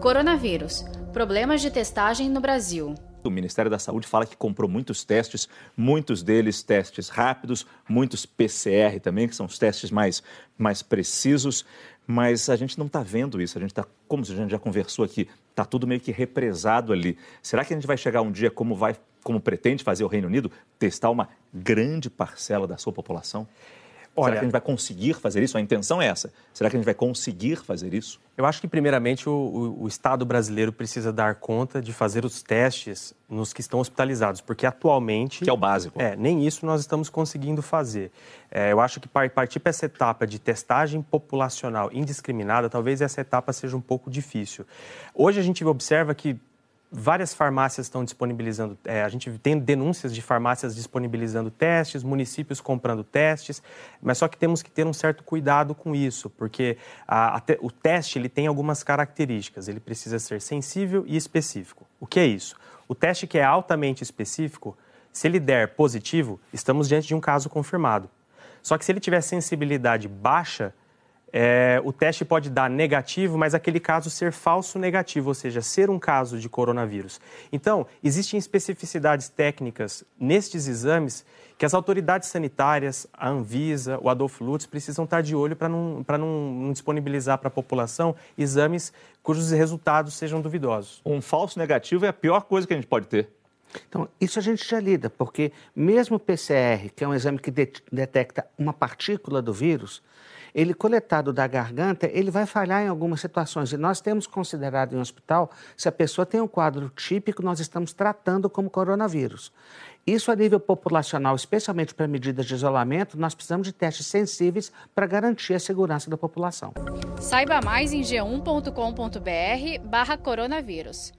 Coronavírus. Problemas de testagem no Brasil. O Ministério da Saúde fala que comprou muitos testes, muitos deles testes rápidos, muitos PCR também, que são os testes mais, mais precisos, mas a gente não está vendo isso. A gente está, como a gente já conversou aqui, está tudo meio que represado ali. Será que a gente vai chegar um dia, como, vai, como pretende fazer o Reino Unido, testar uma grande parcela da sua população? Olha, Será que a gente vai conseguir fazer isso? A intenção é essa. Será que a gente vai conseguir fazer isso? Eu acho que, primeiramente, o, o, o, Estado brasileiro precisa dar conta de fazer os testes nos que estão hospitalizados, porque atualmente. Que é o básico. É, nem isso nós estamos conseguindo fazer. É, eu acho que partir para essa etapa de testagem populacional indiscriminada, talvez essa etapa seja um pouco difícil. Hoje a gente observa que várias farmácias estão disponibilizando, é, a gente tem denúncias de farmácias disponibilizando testes, municípios comprando testes, mas só que temos que ter um certo cuidado com isso, porque a, a te, o teste ele tem algumas características, ele precisa ser sensível e específico. O que é isso? O teste que é altamente específico, se ele der positivo, estamos diante de um caso confirmado. Só que se ele tiver sensibilidade baixa, é, o teste pode dar negativo, mas aquele caso ser falso negativo, ou seja, ser um caso de coronavírus. Então, existem especificidades técnicas nestes exames que as autoridades sanitárias, a Anvisa, o Adolfo Lutz, precisam estar de olho para não, não, não disponibilizar para a população exames cujos resultados sejam duvidosos. Um falso negativo é a pior coisa que a gente pode ter. Então, isso a gente já lida, porque mesmo o PCR, que é um exame que de detecta uma partícula do vírus, ele coletado da garganta, ele vai falhar em algumas situações. E nós temos considerado em hospital, se a pessoa tem um quadro típico, nós estamos tratando como coronavírus. Isso a nível populacional, especialmente para medidas de isolamento, nós precisamos de testes sensíveis para garantir a segurança da população. Saiba mais em g1.com.br barra coronavírus.